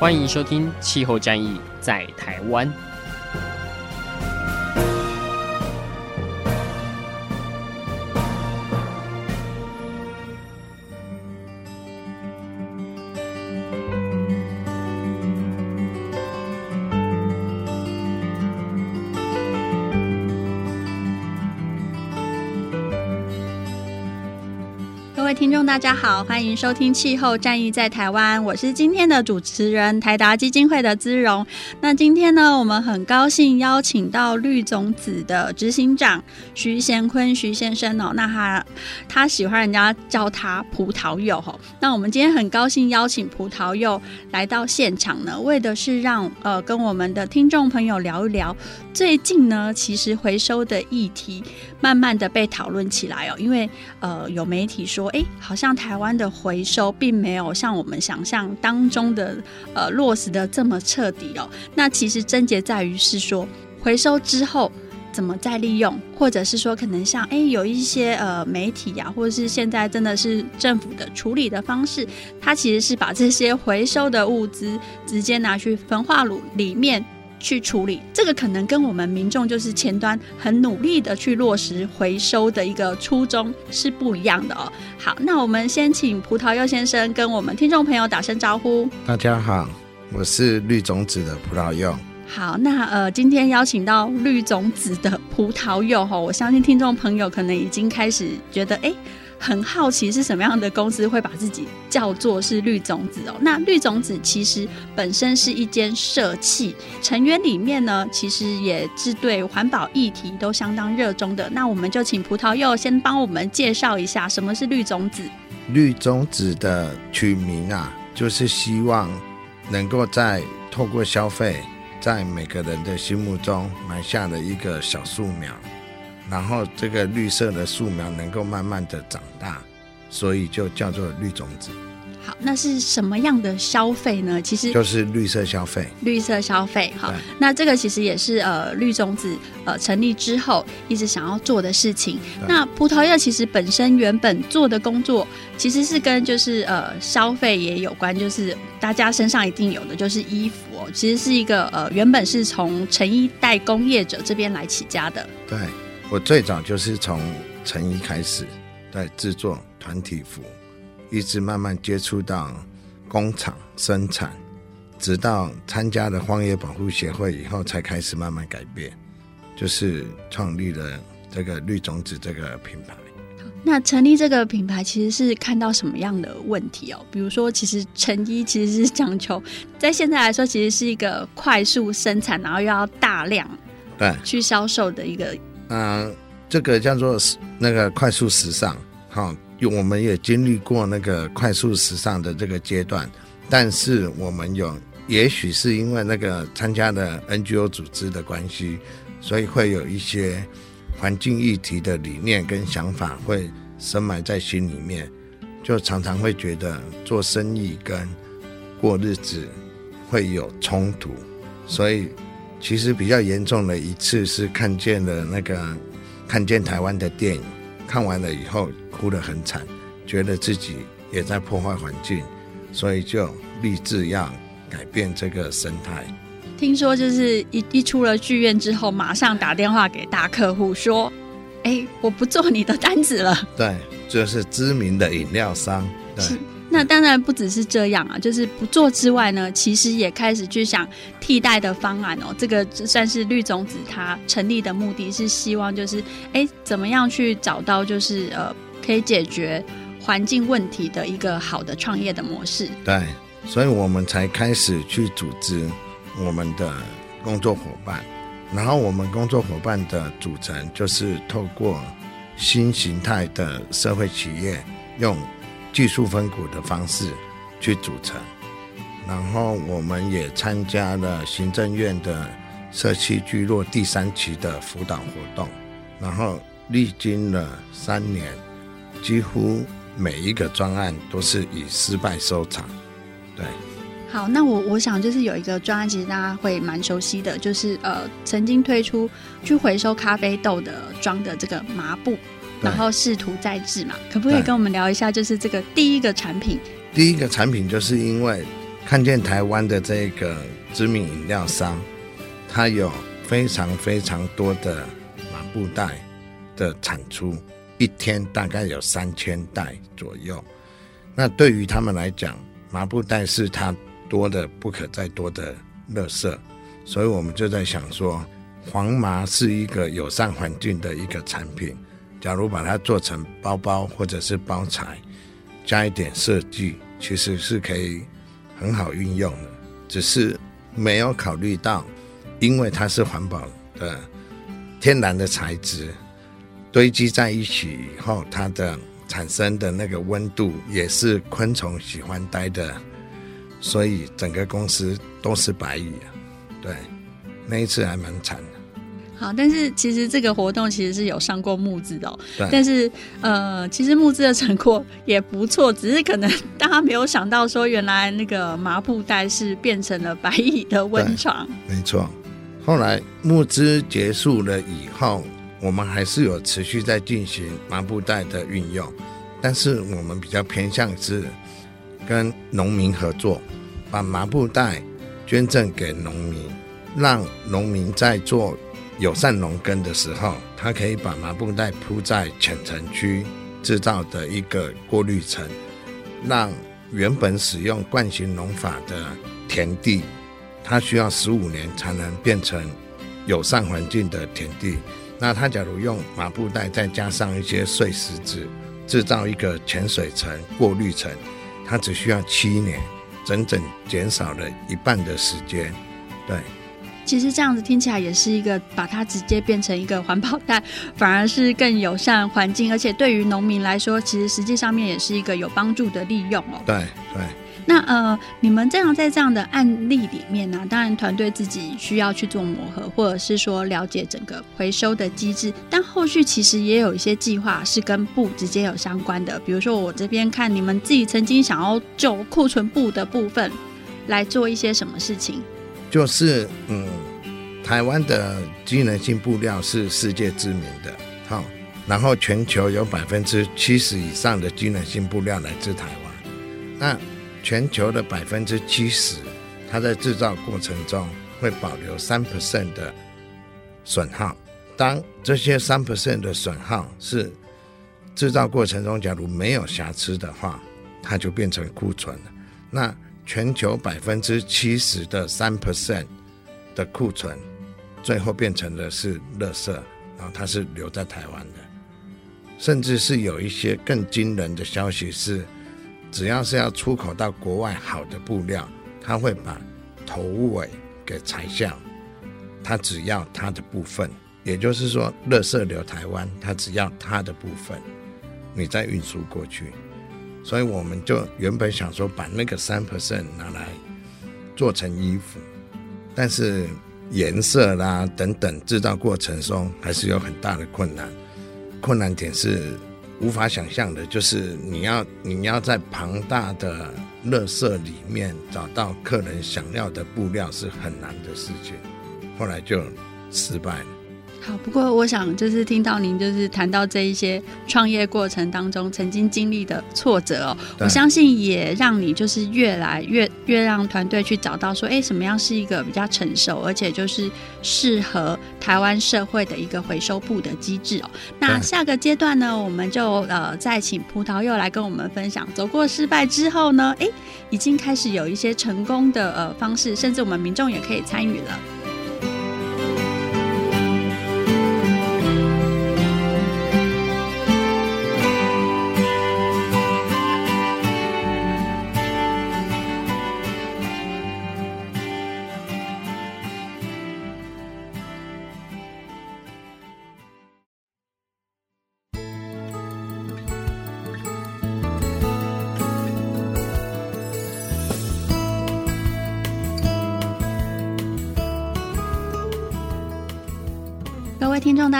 欢迎收听《气候战役在台湾》。大家好，欢迎收听《气候战役在台湾》，我是今天的主持人台达基金会的姿蓉。那今天呢，我们很高兴邀请到绿种子的执行长徐贤坤徐先生哦。那他他喜欢人家叫他葡萄柚哦。那我们今天很高兴邀请葡萄柚来到现场呢，为的是让呃跟我们的听众朋友聊一聊。最近呢，其实回收的议题慢慢的被讨论起来哦，因为呃有媒体说，哎，好像台湾的回收并没有像我们想象当中的呃落实的这么彻底哦。那其实症结在于是说，回收之后怎么再利用，或者是说可能像哎有一些呃媒体呀、或者是现在真的是政府的处理的方式，它其实是把这些回收的物资直接拿去焚化炉里面。去处理这个可能跟我们民众就是前端很努力的去落实回收的一个初衷是不一样的哦。好，那我们先请葡萄柚先生跟我们听众朋友打声招呼。大家好，我是绿种子的葡萄柚。好，那呃，今天邀请到绿种子的葡萄柚哈，我相信听众朋友可能已经开始觉得哎。诶很好奇是什么样的公司会把自己叫做是绿种子哦？那绿种子其实本身是一间社企，成员里面呢，其实也是对环保议题都相当热衷的。那我们就请葡萄柚先帮我们介绍一下什么是绿种子。绿种子的取名啊，就是希望能够在透过消费，在每个人的心目中埋下了一个小树苗。然后这个绿色的树苗能够慢慢的长大，所以就叫做绿种子。好，那是什么样的消费呢？其实就是绿色消费。绿色消费，好，那这个其实也是呃绿种子呃成立之后一直想要做的事情。那葡萄柚其实本身原本做的工作其实是跟就是呃消费也有关，就是大家身上一定有的就是衣服哦，其实是一个呃原本是从成衣代工业者这边来起家的。对。我最早就是从成衣开始，在制作团体服，一直慢慢接触到工厂生产，直到参加了荒野保护协会以后，才开始慢慢改变，就是创立了这个绿种子这个品牌。那成立这个品牌其实是看到什么样的问题哦？比如说，其实成衣其实是讲求，在现在来说，其实是一个快速生产，然后又要大量对去销售的一个。嗯、这个叫做那个快速时尚，好，我们也经历过那个快速时尚的这个阶段，但是我们有，也许是因为那个参加的 NGO 组织的关系，所以会有一些环境议题的理念跟想法会深埋在心里面，就常常会觉得做生意跟过日子会有冲突，所以。其实比较严重的一次是看见了那个看见台湾的电影，看完了以后哭得很惨，觉得自己也在破坏环境，所以就立志要改变这个生态。听说就是一一出了剧院之后，马上打电话给大客户说：“哎，我不做你的单子了。”对，就是知名的饮料商。对。那当然不只是这样啊，就是不做之外呢，其实也开始去想替代的方案哦。这个算是绿种子它成立的目的是希望就是，哎，怎么样去找到就是呃可以解决环境问题的一个好的创业的模式。对，所以我们才开始去组织我们的工作伙伴，然后我们工作伙伴的组成就是透过新形态的社会企业用。技术分股的方式去组成，然后我们也参加了行政院的社区聚落第三期的辅导活动，然后历经了三年，几乎每一个专案都是以失败收场。对，好，那我我想就是有一个专案，其实大家会蛮熟悉的，就是呃曾经推出去回收咖啡豆的装的这个麻布，然后试图再制嘛，可不可以跟我们聊一下，就是这个第一个产品？第一个产品就是因为看见台湾的这个知名饮料商，它有非常非常多的麻布袋的产出，一天大概有三千袋左右。那对于他们来讲，麻布袋是它多的不可再多的垃圾，所以我们就在想说，黄麻是一个友善环境的一个产品。假如把它做成包包或者是包材，加一点设计，其实是可以很好运用的。只是没有考虑到，因为它是环保的天然的材质，堆积在一起以后，它的产生的那个温度也是昆虫喜欢待的，所以整个公司都是白蚁啊。对，那一次还蛮惨的。好，但是其实这个活动其实是有上过募资的。但是呃，其实募资的成果也不错，只是可能 大家没有想到说，原来那个麻布袋是变成了白蚁的温床。没错。后来募资结束了以后，我们还是有持续在进行麻布袋的运用，但是我们比较偏向是跟农民合作，把麻布袋捐赠给农民，让农民在做。友善农耕的时候，它可以把麻布袋铺在浅层区制造的一个过滤层，让原本使用惯性农法的田地，它需要十五年才能变成友善环境的田地。那它假如用麻布袋再加上一些碎石子，制造一个浅水层过滤层，它只需要七年，整整减少了一半的时间。对。其实这样子听起来也是一个把它直接变成一个环保袋，反而是更友善环境，而且对于农民来说，其实实际上面也是一个有帮助的利用哦。对对。那呃，你们这样在这样的案例里面呢，当然团队自己需要去做磨合，或者是说了解整个回收的机制，但后续其实也有一些计划是跟布直接有相关的。比如说我这边看你们自己曾经想要就库存布的部分来做一些什么事情。就是嗯，台湾的机能性布料是世界知名的，好，然后全球有百分之七十以上的机能性布料来自台湾。那全球的百分之七十，它在制造过程中会保留三 percent 的损耗。当这些三 percent 的损耗是制造过程中假如没有瑕疵的话，它就变成库存了。那全球百分之七十的三 percent 的库存，最后变成的是垃圾，然后它是留在台湾的，甚至是有一些更惊人的消息是，只要是要出口到国外好的布料，它会把头尾给裁下，它只要它的部分，也就是说，垃圾留台湾，它只要它的部分，你再运输过去。所以我们就原本想说把那个三 percent 拿来做成衣服，但是颜色啦等等制造过程中还是有很大的困难。困难点是无法想象的，就是你要你要在庞大的垃圾里面找到客人想要的布料是很难的事情。后来就失败了。好，不过我想就是听到您就是谈到这一些创业过程当中曾经经历的挫折哦，我相信也让你就是越来越越让团队去找到说，哎，什么样是一个比较成熟而且就是适合台湾社会的一个回收部的机制哦。那下个阶段呢，我们就呃再请葡萄柚来跟我们分享，走过失败之后呢，哎，已经开始有一些成功的呃方式，甚至我们民众也可以参与了。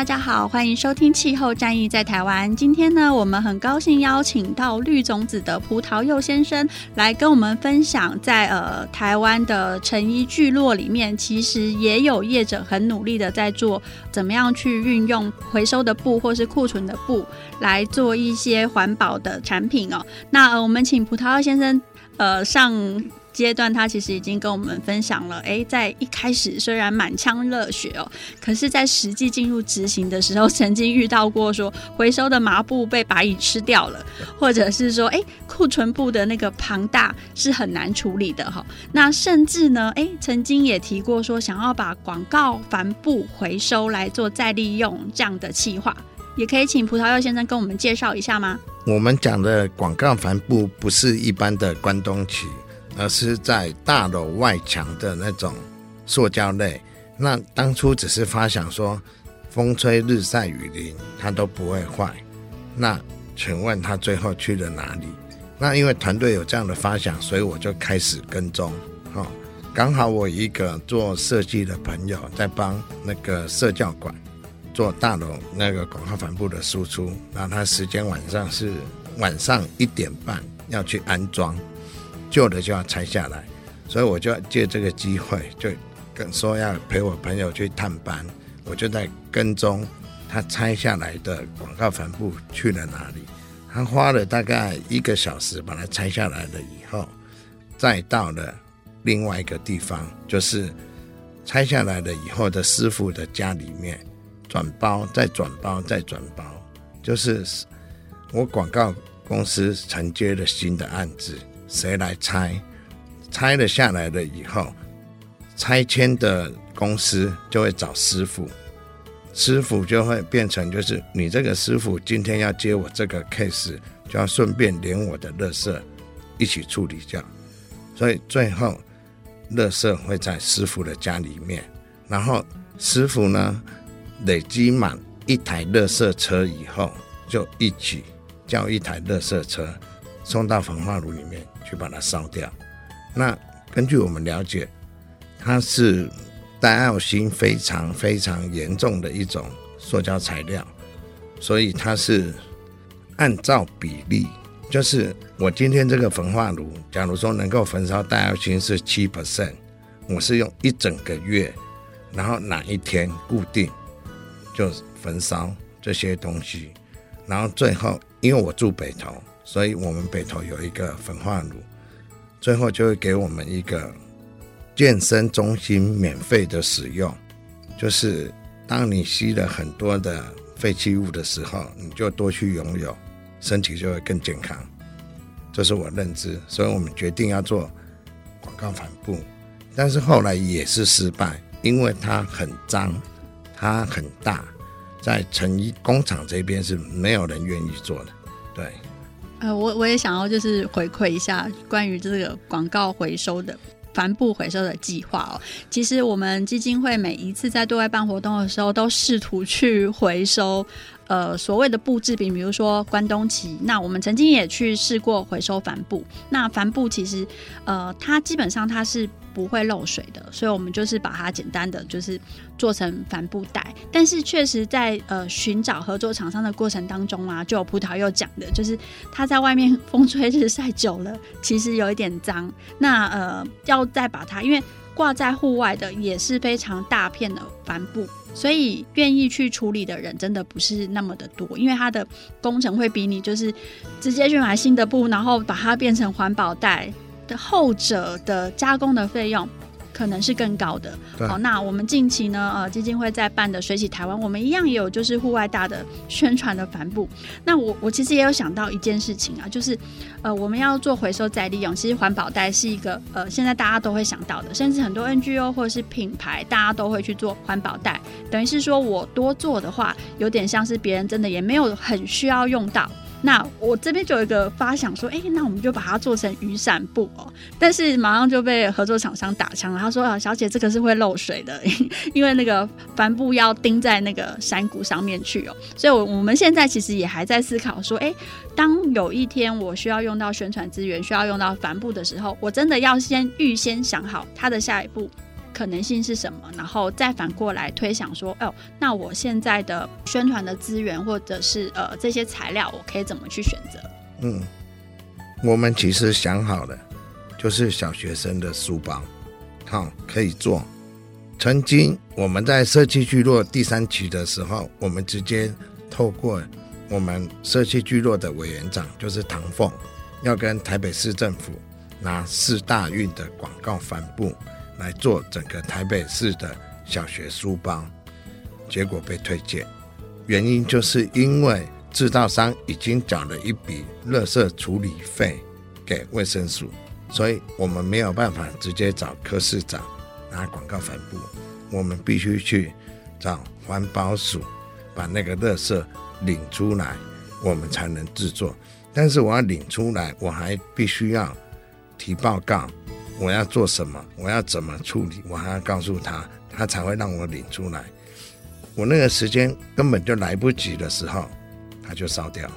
大家好，欢迎收听《气候战役在台湾》。今天呢，我们很高兴邀请到绿种子的葡萄柚先生来跟我们分享在，呃台湾的成衣聚落里面，其实也有业者很努力的在做，怎么样去运用回收的布或是库存的布来做一些环保的产品哦。那呃，我们请葡萄柚先生呃上。阶段，他其实已经跟我们分享了。诶，在一开始虽然满腔热血哦，可是，在实际进入执行的时候，曾经遇到过说回收的麻布被白蚁吃掉了，或者是说，诶，库存布的那个庞大是很难处理的哈。那甚至呢，诶，曾经也提过说，想要把广告帆布回收来做再利用这样的企划，也可以请葡萄柚先生跟我们介绍一下吗？我们讲的广告帆布不是一般的关东曲。而是在大楼外墙的那种塑胶类，那当初只是发想说，风吹日晒雨淋它都不会坏。那请问他最后去了哪里？那因为团队有这样的发想，所以我就开始跟踪。哦，刚好我一个做设计的朋友在帮那个社教馆做大楼那个广告帆布的输出，那他时间晚上是晚上一点半要去安装。旧的就要拆下来，所以我就借这个机会，就跟说要陪我朋友去探班，我就在跟踪他拆下来的广告帆布去了哪里。他花了大概一个小时把它拆下来了以后，再到了另外一个地方，就是拆下来了以后的师傅的家里面转包，再转包，再转包，就是我广告公司承接了新的案子。谁来拆？拆了下来了以后，拆迁的公司就会找师傅，师傅就会变成就是你这个师傅今天要接我这个 case，就要顺便连我的垃圾一起处理掉。所以最后，垃圾会在师傅的家里面，然后师傅呢累积满一台垃圾车以后，就一起叫一台垃圾车送到焚化炉里面。去把它烧掉。那根据我们了解，它是戴奥辛非常非常严重的一种塑胶材料，所以它是按照比例，就是我今天这个焚化炉，假如说能够焚烧戴奥辛是七 percent，我是用一整个月，然后哪一天固定就焚烧这些东西，然后最后因为我住北投。所以我们北投有一个焚化炉，最后就会给我们一个健身中心免费的使用。就是当你吸了很多的废弃物的时候，你就多去拥有，身体就会更健康。这是我认知，所以我们决定要做广告帆布，但是后来也是失败，因为它很脏，它很大，在成衣工厂这边是没有人愿意做的，对。呃，我我也想要就是回馈一下关于这个广告回收的帆布回收的计划哦。其实我们基金会每一次在对外办活动的时候，都试图去回收呃所谓的布制品，比如说关东旗。那我们曾经也去试过回收帆布。那帆布其实呃，它基本上它是。不会漏水的，所以我们就是把它简单的就是做成帆布袋。但是确实在呃寻找合作厂商的过程当中啊，就有葡萄柚讲的，就是它在外面风吹日晒久了，其实有一点脏。那呃要再把它，因为挂在户外的也是非常大片的帆布，所以愿意去处理的人真的不是那么的多，因为它的工程会比你就是直接去买新的布，然后把它变成环保袋。后者的加工的费用可能是更高的。好，那我们近期呢，呃，基金会在办的水洗台湾，我们一样也有就是户外大的宣传的帆布。那我我其实也有想到一件事情啊，就是呃，我们要做回收再利用，其实环保袋是一个呃，现在大家都会想到的，甚至很多 NGO 或者是品牌，大家都会去做环保袋。等于是说我多做的话，有点像是别人真的也没有很需要用到。那我这边就有一个发想说，哎、那我们就把它做成雨伞布哦。但是马上就被合作厂商打枪了，他说：“啊，小姐，这个是会漏水的，因为那个帆布要钉在那个山谷上面去哦。”所以，我我们现在其实也还在思考说，哎、欸，当有一天我需要用到宣传资源，需要用到帆布的时候，我真的要先预先想好它的下一步。可能性是什么，然后再反过来推想说，哦，那我现在的宣传的资源或者是呃这些材料，我可以怎么去选择？嗯，我们其实想好了，就是小学生的书包，好，可以做。曾经我们在社区聚落第三期的时候，我们直接透过我们社区聚落的委员长，就是唐凤，要跟台北市政府拿四大运的广告帆布来做整个台北市的小学书包，结果被推荐，原因就是因为制造商已经缴了一笔垃圾处理费给卫生署，所以我们没有办法直接找柯市长。拿广告反布，我们必须去找环保署，把那个垃圾领出来，我们才能制作。但是我要领出来，我还必须要提报告，我要做什么，我要怎么处理，我还要告诉他，他才会让我领出来。我那个时间根本就来不及的时候，他就烧掉。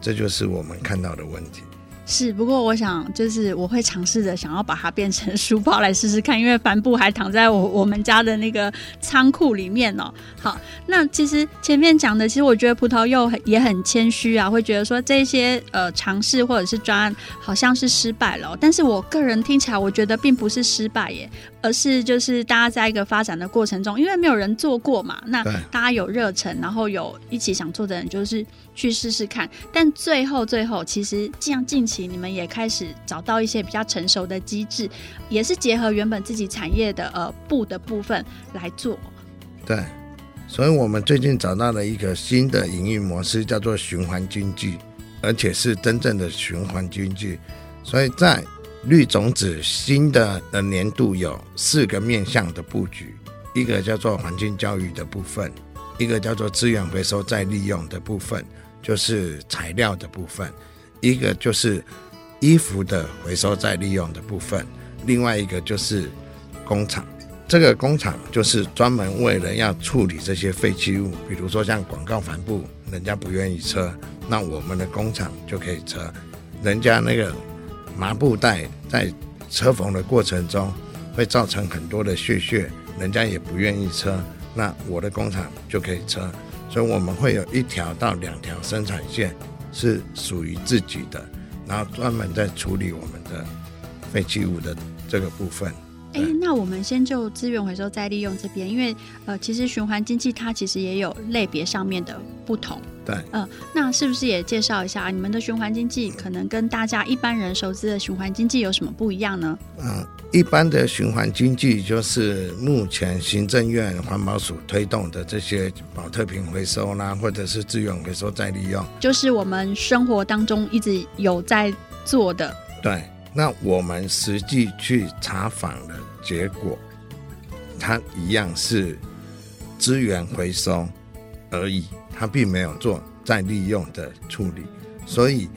这就是我们看到的问题。是，不过我想就是我会尝试着想要把它变成书包来试试看，因为帆布还躺在我我们家的那个仓库里面哦。好，那其实前面讲的，其实我觉得葡萄柚也很谦虚啊，会觉得说这些呃尝试或者是专好像是失败了，但是我个人听起来我觉得并不是失败耶，而是就是大家在一个发展的过程中，因为没有人做过嘛，那大家有热忱，然后有一起想做的人，就是去试试看，但最后最后其实这样近期。你们也开始找到一些比较成熟的机制，也是结合原本自己产业的呃布的部分来做。对，所以我们最近找到了一个新的营运模式，叫做循环经济，而且是真正的循环经济。所以在绿种子新的的年度有四个面向的布局，一个叫做环境教育的部分，一个叫做资源回收再利用的部分，就是材料的部分。一个就是衣服的回收再利用的部分，另外一个就是工厂。这个工厂就是专门为了要处理这些废弃物，比如说像广告帆布，人家不愿意车，那我们的工厂就可以车。人家那个麻布袋在车缝的过程中会造成很多的血血，人家也不愿意车，那我的工厂就可以车。所以我们会有一条到两条生产线。是属于自己的，然后专门在处理我们的废弃物的这个部分。哎，那我们先就资源回收再利用这边，因为呃，其实循环经济它其实也有类别上面的不同。对，嗯、呃，那是不是也介绍一下你们的循环经济，可能跟大家一般人熟知的循环经济有什么不一样呢？嗯。一般的循环经济就是目前行政院环保署推动的这些保特瓶回收啦，或者是资源回收再利用，就是我们生活当中一直有在做的。对，那我们实际去查访的结果，它一样是资源回收而已，它并没有做再利用的处理，所以，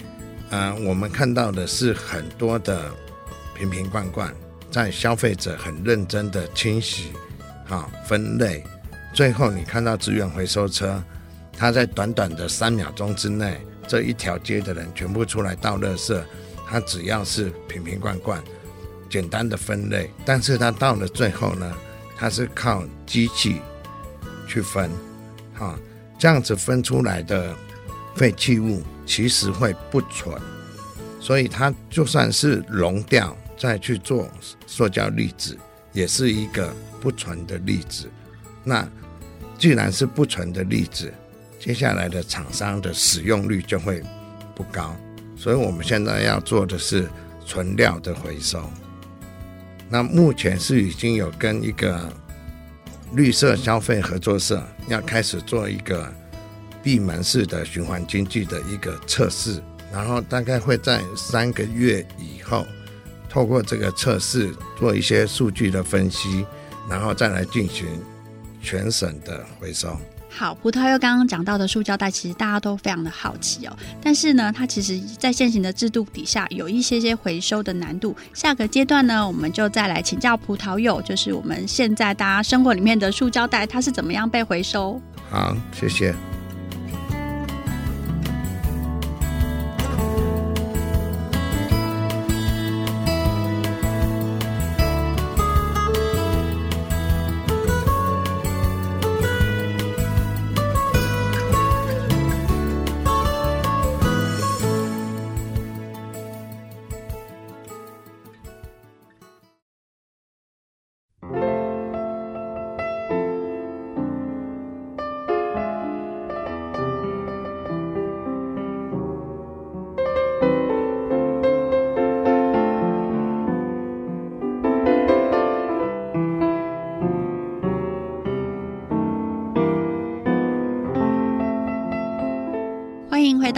呃，我们看到的是很多的瓶瓶罐罐。在消费者很认真的清洗、好分类，最后你看到资源回收车，它在短短的三秒钟之内，这一条街的人全部出来倒垃圾，它只要是瓶瓶罐罐，简单的分类，但是它到了最后呢，它是靠机器去分，好，这样子分出来的废弃物其实会不纯，所以它就算是溶掉。再去做塑胶粒子，也是一个不纯的粒子。那既然是不纯的粒子，接下来的厂商的使用率就会不高。所以我们现在要做的是纯料的回收。那目前是已经有跟一个绿色消费合作社要开始做一个闭门式的循环经济的一个测试，然后大概会在三个月以后。透过这个测试做一些数据的分析，然后再来进行全省的回收。好，葡萄柚刚刚讲到的塑胶袋，其实大家都非常的好奇哦。但是呢，它其实在现行的制度底下有一些些回收的难度。下个阶段呢，我们就再来请教葡萄柚，就是我们现在大家生活里面的塑胶袋，它是怎么样被回收？好，谢谢。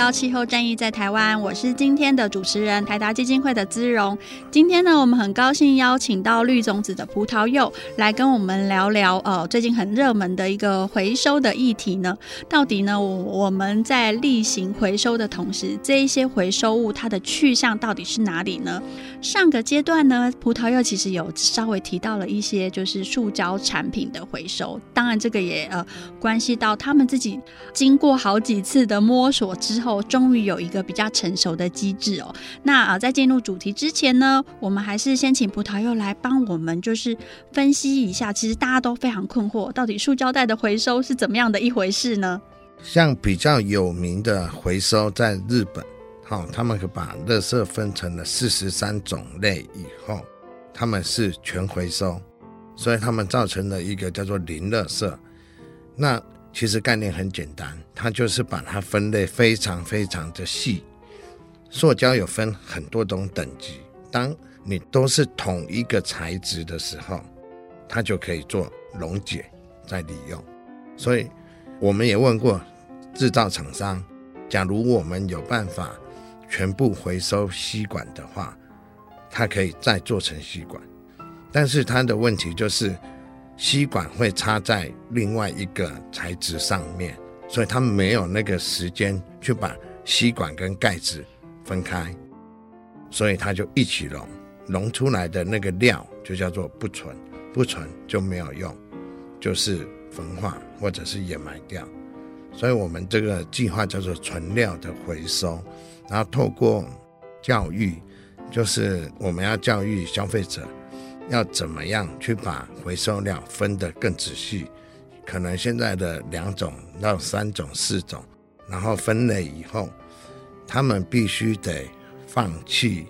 到气候战役在台湾，我是今天的主持人台达基金会的姿蓉。今天呢，我们很高兴邀请到绿种子的葡萄柚来跟我们聊聊，呃，最近很热门的一个回收的议题呢。到底呢，我们在例行回收的同时，这一些回收物它的去向到底是哪里呢？上个阶段呢，葡萄柚其实有稍微提到了一些，就是塑胶产品的回收。当然，这个也呃关系到他们自己经过好几次的摸索之后，终于有一个比较成熟的机制哦。那啊、在进入主题之前呢，我们还是先请葡萄柚来帮我们，就是分析一下。其实大家都非常困惑，到底塑胶袋的回收是怎么样的一回事呢？像比较有名的回收，在日本。好，他们可把垃圾分成了四十三种类以后，他们是全回收，所以他们造成了一个叫做零垃圾。那其实概念很简单，它就是把它分类非常非常的细。塑胶有分很多种等级，当你都是同一个材质的时候，它就可以做溶解再利用。所以我们也问过制造厂商，假如我们有办法。全部回收吸管的话，它可以再做成吸管，但是它的问题就是吸管会插在另外一个材质上面，所以它没有那个时间去把吸管跟盖子分开，所以它就一起溶，溶出来的那个料就叫做不纯，不纯就没有用，就是焚化或者是掩埋掉，所以我们这个计划叫做纯料的回收。然后透过教育，就是我们要教育消费者，要怎么样去把回收料分得更仔细。可能现在的两种到三种、四种，然后分类以后，他们必须得放弃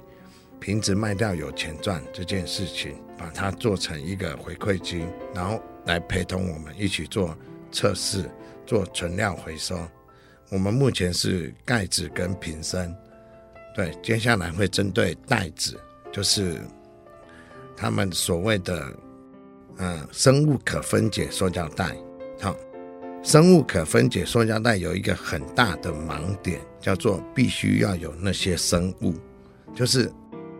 瓶子卖掉有钱赚这件事情，把它做成一个回馈金，然后来陪同我们一起做测试，做存料回收。我们目前是盖子跟瓶身，对，接下来会针对袋子，就是他们所谓的嗯生物可分解塑胶袋。好，生物可分解塑胶袋有一个很大的盲点，叫做必须要有那些生物，就是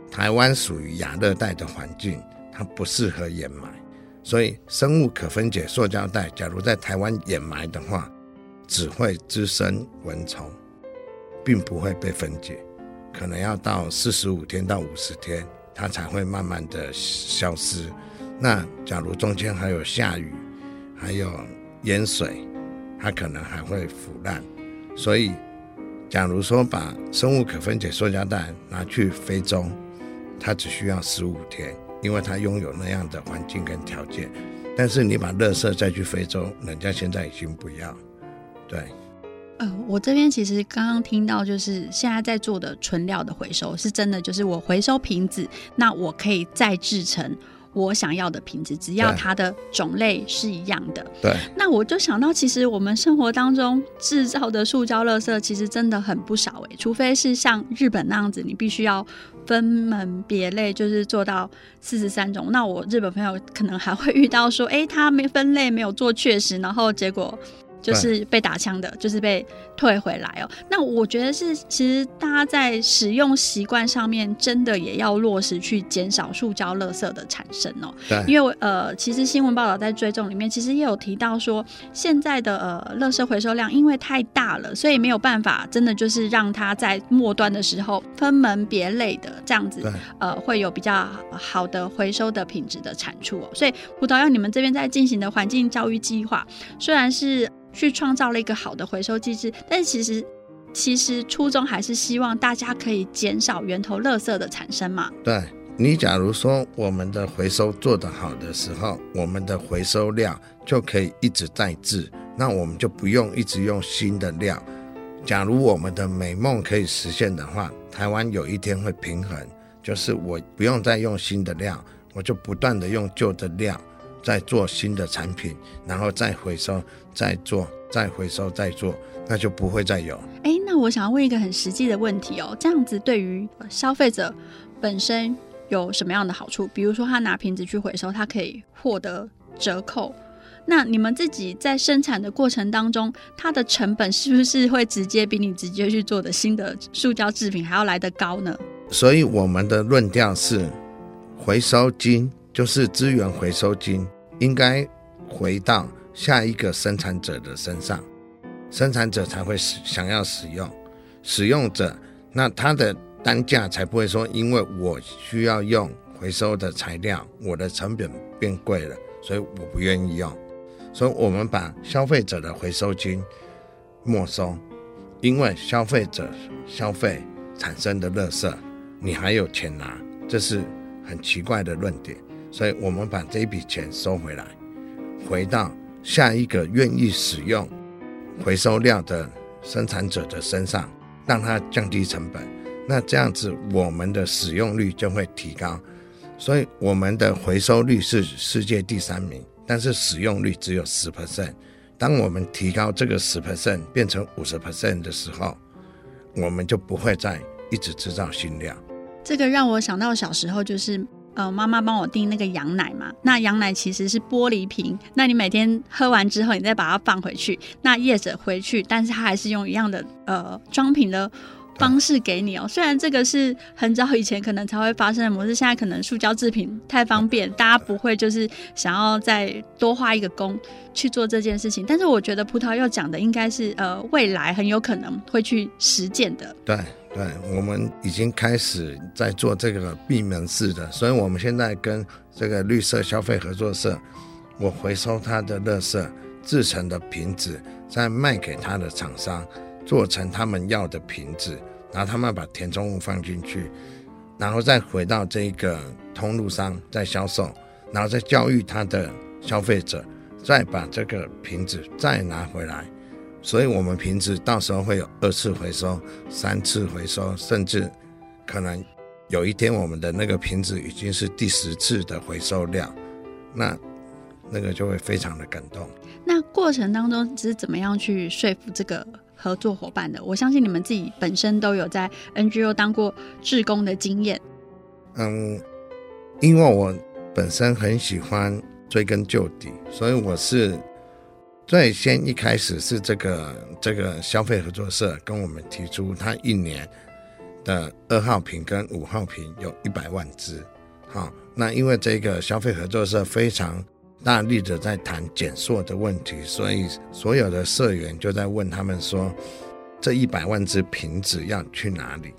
台湾属于亚热带的环境，它不适合掩埋，所以生物可分解塑胶袋，假如在台湾掩埋的话。只会滋生蚊虫，并不会被分解，可能要到四十五天到五十天，它才会慢慢的消失。那假如中间还有下雨，还有淹水，它可能还会腐烂。所以，假如说把生物可分解塑胶袋拿去非洲，它只需要十五天，因为它拥有那样的环境跟条件。但是你把垃圾再去非洲，人家现在已经不要。对，呃，我这边其实刚刚听到，就是现在在做的纯料的回收，是真的，就是我回收瓶子，那我可以再制成我想要的瓶子，只要它的种类是一样的。对，那我就想到，其实我们生活当中制造的塑胶垃圾，其实真的很不少诶，除非是像日本那样子，你必须要分门别类，就是做到四十三种。那我日本朋友可能还会遇到说，哎，他没分类，没有做确实，然后结果。就是被打枪的，就是被退回来哦。那我觉得是，其实大家在使用习惯上面，真的也要落实去减少塑胶垃圾的产生哦。对，因为呃，其实新闻报道在追踪里面，其实也有提到说，现在的呃垃圾回收量因为太大了，所以没有办法真的就是让它在末端的时候分门别类的这样子，呃，会有比较好的回收的品质的产出哦。所以葡萄柚你们这边在进行的环境教育计划，虽然是。去创造了一个好的回收机制，但其实其实初衷还是希望大家可以减少源头垃圾的产生嘛。对，你假如说我们的回收做得好的时候，我们的回收料就可以一直在制，那我们就不用一直用新的料。假如我们的美梦可以实现的话，台湾有一天会平衡，就是我不用再用新的料，我就不断的用旧的料。再做新的产品，然后再回收，再做，再回收，再做，那就不会再有。哎，那我想要问一个很实际的问题哦，这样子对于消费者本身有什么样的好处？比如说他拿瓶子去回收，他可以获得折扣，那你们自己在生产的过程当中，它的成本是不是会直接比你直接去做的新的塑胶制品还要来得高呢？所以我们的论调是，回收金就是资源回收金，应该回到下一个生产者的身上，生产者才会使想要使用，使用者那他的单价才不会说，因为我需要用回收的材料，我的成本变贵了，所以我不愿意用。所以我们把消费者的回收金没收，因为消费者消费产生的垃圾，你还有钱拿，这是很奇怪的论点。所以我们把这一笔钱收回来，回到下一个愿意使用回收料的生产者的身上，让他降低成本。那这样子，我们的使用率就会提高。所以我们的回收率是世界第三名。但是使用率只有十 percent。当我们提高这个十 percent 变成五十 percent 的时候，我们就不会再一直制造新料。这个让我想到小时候，就是呃，妈妈帮我订那个羊奶嘛。那羊奶其实是玻璃瓶，那你每天喝完之后，你再把它放回去，那业者回去，但是他还是用一样的呃装瓶的。方式给你哦，虽然这个是很早以前可能才会发生的模式，现在可能塑胶制品太方便，大家不会就是想要再多花一个工去做这件事情。但是我觉得葡萄柚讲的应该是呃未来很有可能会去实践的。对对，我们已经开始在做这个闭门式的，所以我们现在跟这个绿色消费合作社，我回收它的垃圾制成的瓶子，再卖给它的厂商，做成他们要的瓶子。然后他们把填充物放进去，然后再回到这个通路商再销售，然后再教育他的消费者，再把这个瓶子再拿回来。所以，我们瓶子到时候会有二次回收、三次回收，甚至可能有一天我们的那个瓶子已经是第十次的回收量，那那个就会非常的感动。那过程当中是怎么样去说服这个？合作伙伴的，我相信你们自己本身都有在 NGO 当过志工的经验。嗯，因为我本身很喜欢追根究底，所以我是最先一开始是这个这个消费合作社跟我们提出，他一年的二号瓶跟五号瓶有一百万支。好，那因为这个消费合作社非常。大力的在谈减塑的问题，所以所有的社员就在问他们说：“这一百万只瓶子要去哪里？”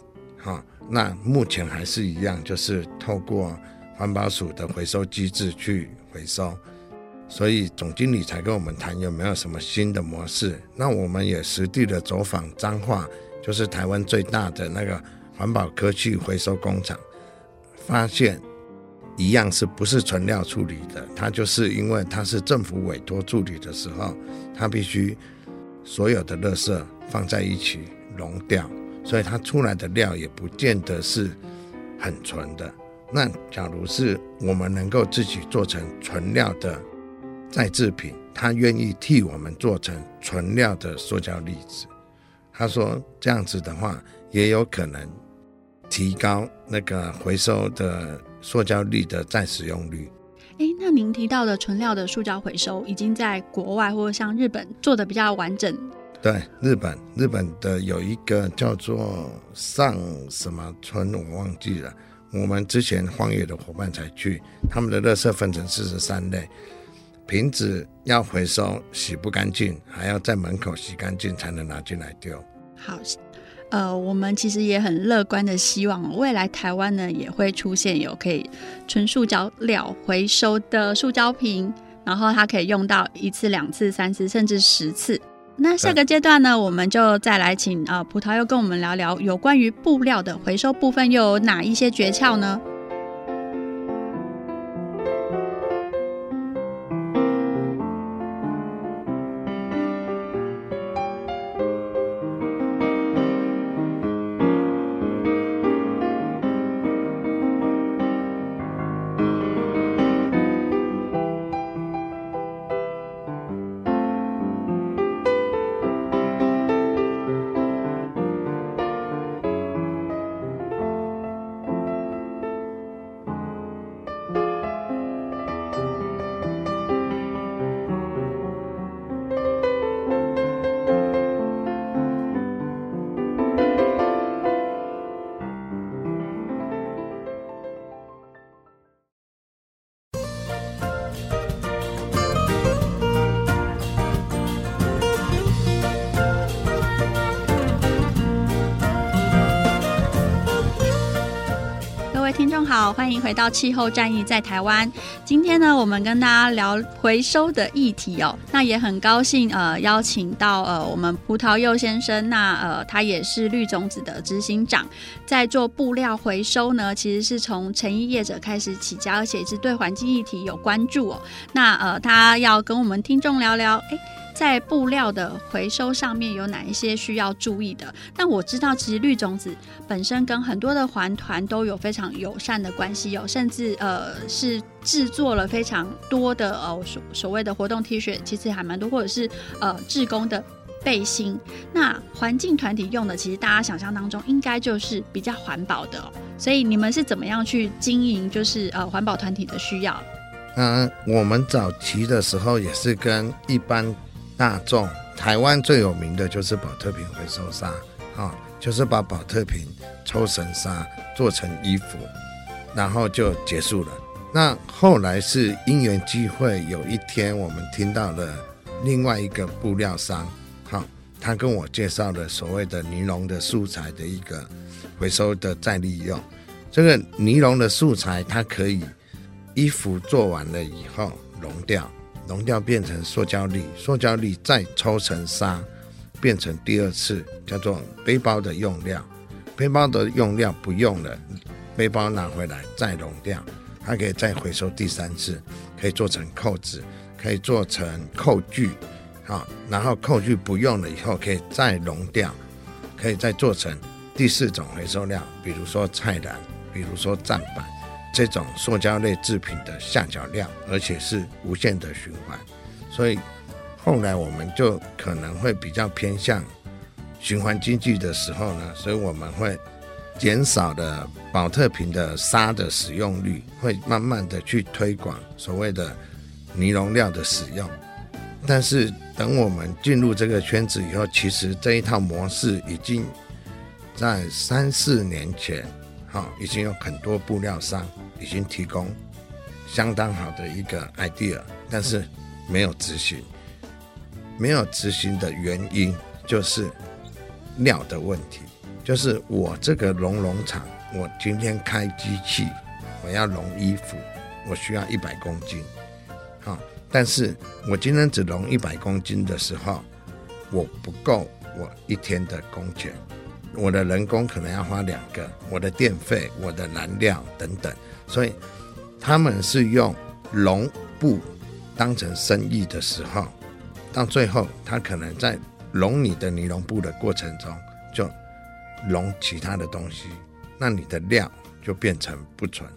哈，那目前还是一样，就是透过环保署的回收机制去回收。所以总经理才跟我们谈有没有什么新的模式。那我们也实地的走访彰化，就是台湾最大的那个环保科技回收工厂，发现。一样是不是纯料处理的？它就是因为它是政府委托处理的时候，它必须所有的垃圾放在一起融掉，所以它出来的料也不见得是很纯的。那假如是我们能够自己做成纯料的再制品，他愿意替我们做成纯料的塑胶粒子。他说这样子的话，也有可能提高那个回收的。塑胶粒的再使用率。哎，那您提到的纯料的塑胶回收，已经在国外或者像日本做的比较完整。对，日本日本的有一个叫做上什么村，我忘记了。我们之前荒野的伙伴才去，他们的垃圾分成四十三类，瓶子要回收洗不干净，还要在门口洗干净才能拿进来丢。好。呃，我们其实也很乐观的希望，未来台湾呢也会出现有可以纯塑胶料回收的塑胶瓶，然后它可以用到一次、两次、三次，甚至十次。那下个阶段呢，我们就再来请呃葡萄柚跟我们聊聊有关于布料的回收部分，又有哪一些诀窍呢？欢迎回到气候战役在台湾。今天呢，我们跟大家聊回收的议题哦。那也很高兴呃，邀请到呃我们葡萄柚先生，那呃他也是绿种子的执行长，在做布料回收呢，其实是从成衣业者开始起家，而且一直对环境议题有关注哦。那呃他要跟我们听众聊聊，哎。在布料的回收上面有哪一些需要注意的？但我知道，其实绿种子本身跟很多的环团都有非常友善的关系，有甚至呃是制作了非常多的呃所所谓的活动 T 恤，其实还蛮多，或者是呃志工的背心。那环境团体用的，其实大家想象当中应该就是比较环保的，所以你们是怎么样去经营，就是呃环保团体的需要？嗯，我们早期的时候也是跟一般。大众台湾最有名的就是宝特瓶回收沙，啊，就是把宝特瓶抽成纱做成衣服，然后就结束了。那后来是因缘际会，有一天我们听到了另外一个布料商，好，他跟我介绍了所谓的尼龙的素材的一个回收的再利用。这个尼龙的素材，它可以衣服做完了以后熔掉。熔掉变成塑胶粒，塑胶粒再抽成沙，变成第二次叫做背包的用料。背包的用料不用了，背包拿回来再熔掉，它可以再回收第三次，可以做成扣子，可以做成扣具，好，然后扣具不用了以后可以再熔掉，可以再做成第四种回收料，比如说菜篮，比如说栈板。这种塑胶类制品的下脚料，而且是无限的循环，所以后来我们就可能会比较偏向循环经济的时候呢，所以我们会减少的宝特瓶的纱的使用率，会慢慢的去推广所谓的尼龙料的使用。但是等我们进入这个圈子以后，其实这一套模式已经在三四年前。好，已经有很多布料商已经提供相当好的一个 idea，但是没有执行。没有执行的原因就是料的问题，就是我这个熔龙厂，我今天开机器，我要熔衣服，我需要一百公斤。好，但是我今天只熔一百公斤的时候，我不够我一天的工钱。我的人工可能要花两个，我的电费、我的燃料等等，所以他们是用绒布当成生意的时候，到最后他可能在熔你的尼龙布的过程中，就熔其他的东西，那你的料就变成不纯，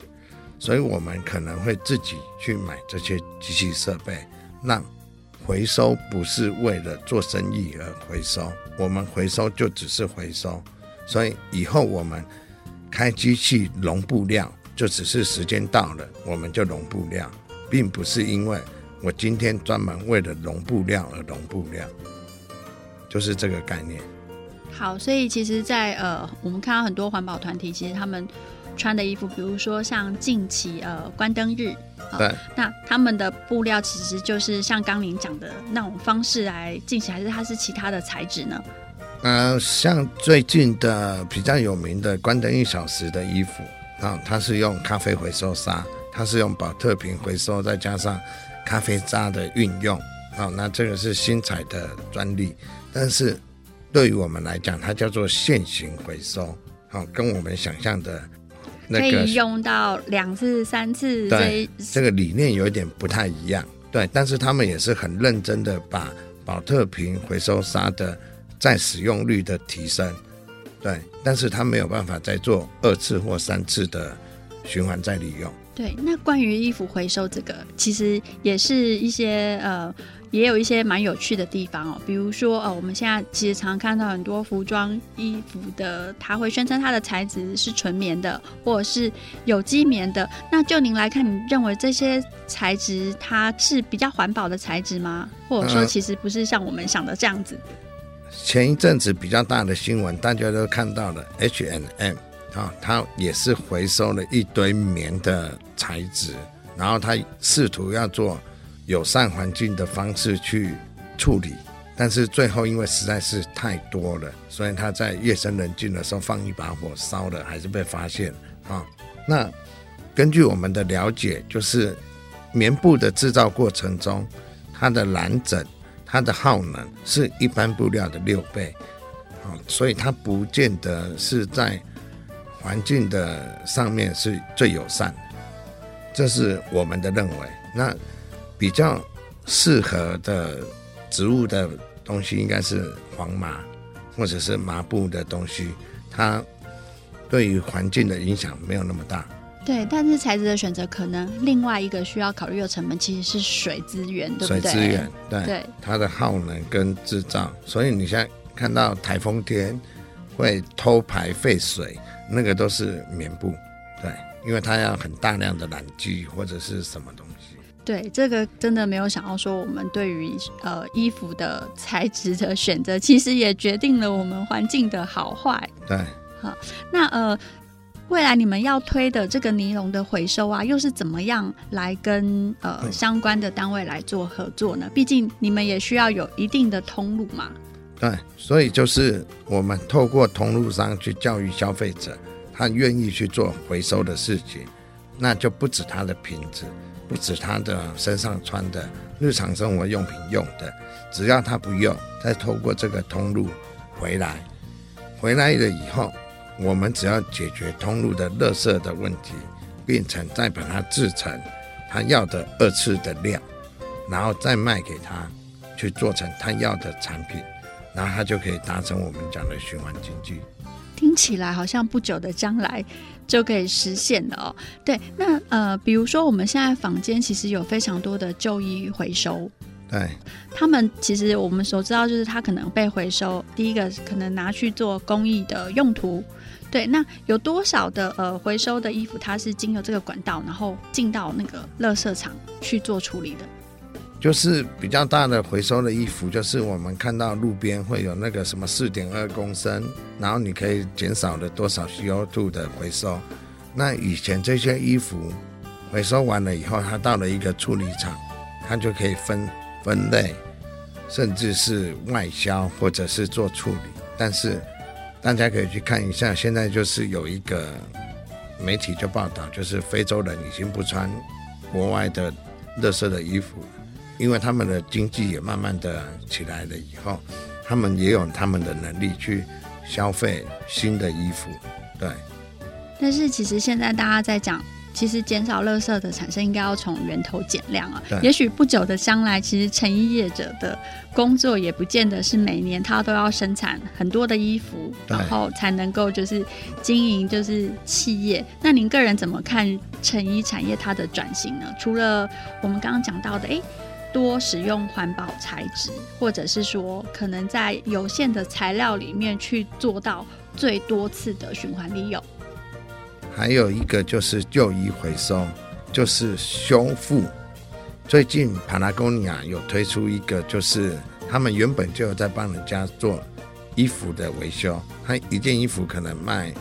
所以我们可能会自己去买这些机器设备，让回收不是为了做生意而回收。我们回收就只是回收，所以以后我们开机器熔布料，就只是时间到了我们就熔布料，并不是因为我今天专门为了熔布料而熔布料，就是这个概念。好，所以其实在，在呃，我们看到很多环保团体，其实他们穿的衣服，比如说像近期呃关灯日。对，那他们的布料其实就是像刚您讲的那种方式来进行，还是它是其他的材质呢？呃，像最近的比较有名的关灯一小时的衣服啊，它是用咖啡回收纱，它是用保特瓶回收，再加上咖啡渣的运用啊，那这个是新材的专利，但是对于我们来讲，它叫做现行回收，好，跟我们想象的。可以用到两次、三次。对，这个理念有一点不太一样。对，但是他们也是很认真的把宝特瓶回收沙的再使用率的提升。对，但是他没有办法再做二次或三次的循环再利用。对，那关于衣服回收这个，其实也是一些呃。也有一些蛮有趣的地方哦，比如说呃，我们现在其实常看到很多服装衣服的，它会宣称它的材质是纯棉的，或者是有机棉的。那就您来看，你认为这些材质它是比较环保的材质吗？或者说，其实不是像我们想的这样子？呃，前一阵子比较大的新闻，大家都看到了 H&M 啊，它也是回收了一堆棉的材质，然后它试图要做。友善环境的方式去处理，但是最后因为实在是太多了，所以他在夜深人静的时候放一把火烧了，还是被发现啊。那根据我们的了解，就是棉布的制造过程中，它的染整、它的耗能是一般布料的六倍，啊，所以它不见得是在环境的上面是最友善，这是我们的认为。那比较适合的植物的东西应该是黄麻，或者是麻布的东西，它对于环境的影响没有那么大。对，但是材质的选择可能另外一个需要考虑的成本其实是水资源，对不对？水资源，对，对它的耗能跟制造，所以你现在看到台风天会偷排废水，那个都是棉布，对，因为它要很大量的染剂或者是什么东西。对，这个真的没有想到说，我们对于呃衣服的材质的选择，其实也决定了我们环境的好坏。对，好，那呃。未来你们要推的这个尼龙的回收啊，又是怎么样来跟呃相关的单位来做合作呢？毕竟你们也需要有一定的通路嘛。对，所以就是我们透过通路商去教育消费者，他愿意去做回收的事情，那就不止他的瓶子，不止他的身上穿的日常生活用品用的，只要他不用，再透过这个通路回来，回来了以后。我们只要解决通路的垃圾的问题，变成再把它制成他要的二次的量，然后再卖给他，去做成他要的产品，然后他就可以达成我们讲的循环经济。听起来好像不久的将来就可以实现了哦。对，那呃，比如说我们现在坊间其实有非常多的旧衣回收，对，他们其实我们所知道就是他可能被回收，第一个可能拿去做公益的用途。对，那有多少的呃回收的衣服，它是经由这个管道，然后进到那个垃圾场去做处理的？就是比较大的回收的衣服，就是我们看到路边会有那个什么四点二公升，然后你可以减少了多少 CO2 的回收。那以前这些衣服回收完了以后，它到了一个处理厂，它就可以分分类，甚至是外销或者是做处理，但是。大家可以去看一下，现在就是有一个媒体就报道，就是非洲人已经不穿国外的垃圾的衣服，因为他们的经济也慢慢的起来了以后，他们也有他们的能力去消费新的衣服，对。但是其实现在大家在讲。其实减少垃圾的产生，应该要从源头减量啊。也许不久的将来，其实成衣业者的工作也不见得是每年他都要生产很多的衣服，然后才能够就是经营就是企业。那您个人怎么看成衣产业它的转型呢？除了我们刚刚讲到的，哎，多使用环保材质，或者是说可能在有限的材料里面去做到最多次的循环利用。还有一个就是旧衣回收，就是修复。最近帕拉贡尼亚有推出一个，就是他们原本就有在帮人家做衣服的维修，他一件衣服可能卖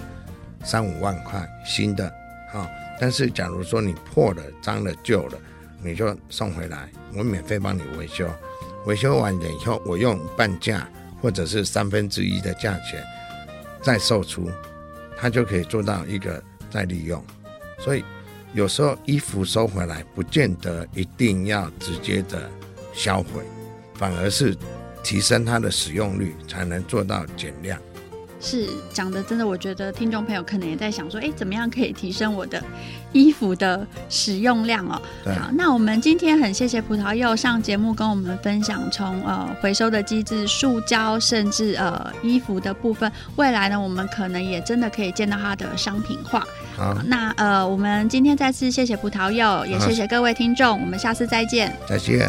三五万块新的，好，但是假如说你破了、脏了、旧了，你就送回来，我免费帮你维修。维修完了以后，我用半价或者是三分之一的价钱再售出，他就可以做到一个。再利用，所以有时候衣服收回来，不见得一定要直接的销毁，反而是提升它的使用率，才能做到减量。是讲的真的，我觉得听众朋友可能也在想说，哎，怎么样可以提升我的衣服的使用量哦？好，那我们今天很谢谢葡萄柚上节目跟我们分享从呃回收的机制、塑胶，甚至呃衣服的部分，未来呢，我们可能也真的可以见到它的商品化。好，好，那呃，我们今天再次谢谢葡萄柚，也谢谢各位听众，我们下次再见。再见。